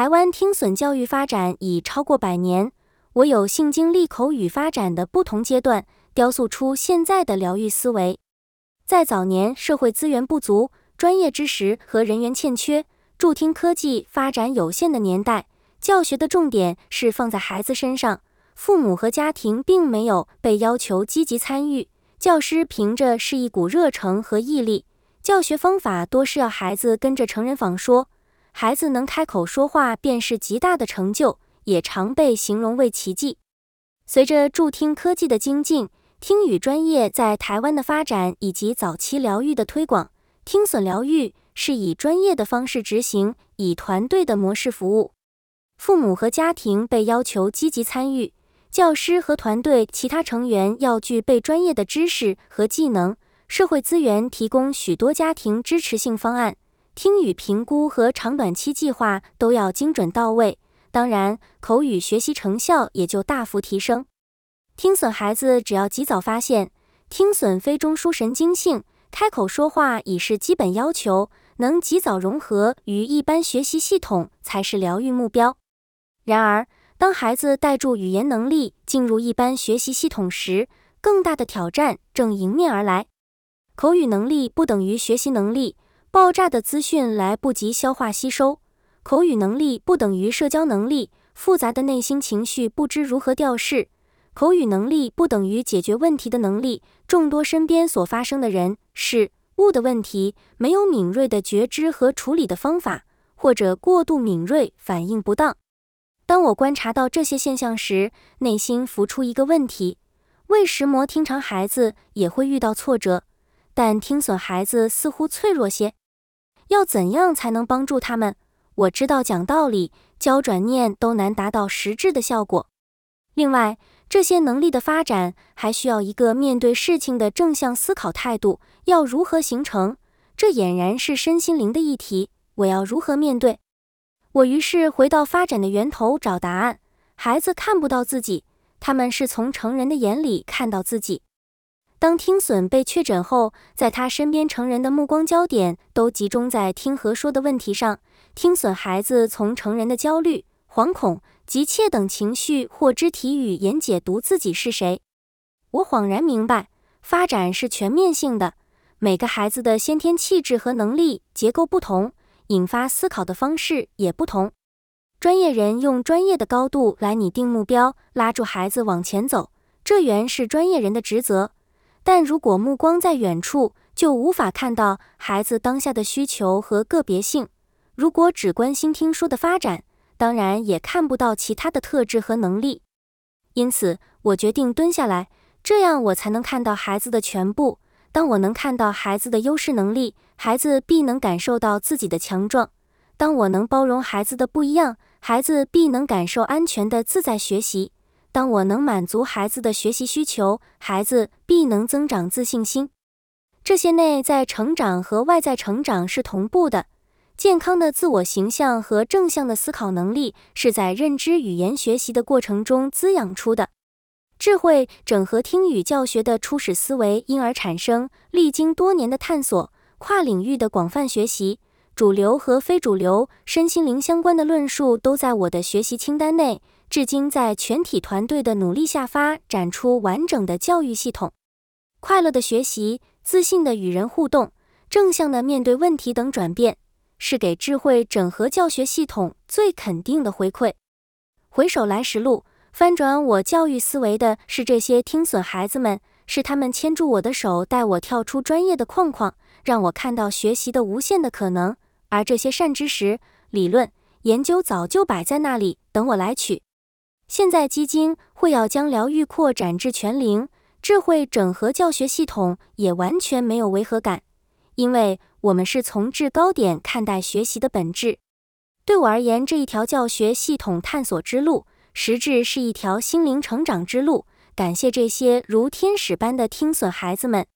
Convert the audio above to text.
台湾听损教育发展已超过百年，我有幸经历口语发展的不同阶段，雕塑出现在的疗愈思维。在早年社会资源不足、专业知识和人员欠缺、助听科技发展有限的年代，教学的重点是放在孩子身上，父母和家庭并没有被要求积极参与，教师凭着是一股热诚和毅力，教学方法多是要孩子跟着成人仿说。孩子能开口说话便是极大的成就，也常被形容为奇迹。随着助听科技的精进，听语专业在台湾的发展以及早期疗愈的推广，听损疗愈是以专业的方式执行，以团队的模式服务。父母和家庭被要求积极参与，教师和团队其他成员要具备专业的知识和技能。社会资源提供许多家庭支持性方案。听语评估和长短期计划都要精准到位，当然口语学习成效也就大幅提升。听损孩子只要及早发现听损非中枢神经性，开口说话已是基本要求，能及早融合于一般学习系统才是疗愈目标。然而，当孩子带助语言能力进入一般学习系统时，更大的挑战正迎面而来。口语能力不等于学习能力。爆炸的资讯来不及消化吸收，口语能力不等于社交能力，复杂的内心情绪不知如何调试，口语能力不等于解决问题的能力。众多身边所发生的人事物的问题，没有敏锐的觉知和处理的方法，或者过度敏锐，反应不当。当我观察到这些现象时，内心浮出一个问题：为什么听长孩子也会遇到挫折，但听损孩子似乎脆弱些？要怎样才能帮助他们？我知道讲道理、教转念都难达到实质的效果。另外，这些能力的发展还需要一个面对事情的正向思考态度。要如何形成？这俨然是身心灵的议题。我要如何面对？我于是回到发展的源头找答案。孩子看不到自己，他们是从成人的眼里看到自己。当听损被确诊后，在他身边成人的目光焦点都集中在听和说的问题上。听损孩子从成人的焦虑、惶恐、急切等情绪或肢体语言解读自己是谁。我恍然明白，发展是全面性的，每个孩子的先天气质和能力结构不同，引发思考的方式也不同。专业人用专业的高度来拟定目标，拉住孩子往前走，这原是专业人的职责。但如果目光在远处，就无法看到孩子当下的需求和个别性。如果只关心听说的发展，当然也看不到其他的特质和能力。因此，我决定蹲下来，这样我才能看到孩子的全部。当我能看到孩子的优势能力，孩子必能感受到自己的强壮；当我能包容孩子的不一样，孩子必能感受安全的自在学习。当我能满足孩子的学习需求，孩子必能增长自信心。这些内在成长和外在成长是同步的。健康的自我形象和正向的思考能力是在认知语言学习的过程中滋养出的。智慧整合听语教学的初始思维因而产生。历经多年的探索，跨领域的广泛学习，主流和非主流身心灵相关的论述都在我的学习清单内。至今，在全体团队的努力下，发展出完整的教育系统。快乐的学习、自信的与人互动、正向的面对问题等转变，是给智慧整合教学系统最肯定的回馈。回首来时路，翻转我教育思维的是这些听损孩子们，是他们牵住我的手，带我跳出专业的框框，让我看到学习的无限的可能。而这些善知识、理论、研究早就摆在那里，等我来取。现在基金会要将疗愈扩展至全龄，智慧整合教学系统也完全没有违和感，因为我们是从制高点看待学习的本质。对我而言，这一条教学系统探索之路，实质是一条心灵成长之路。感谢这些如天使般的听损孩子们。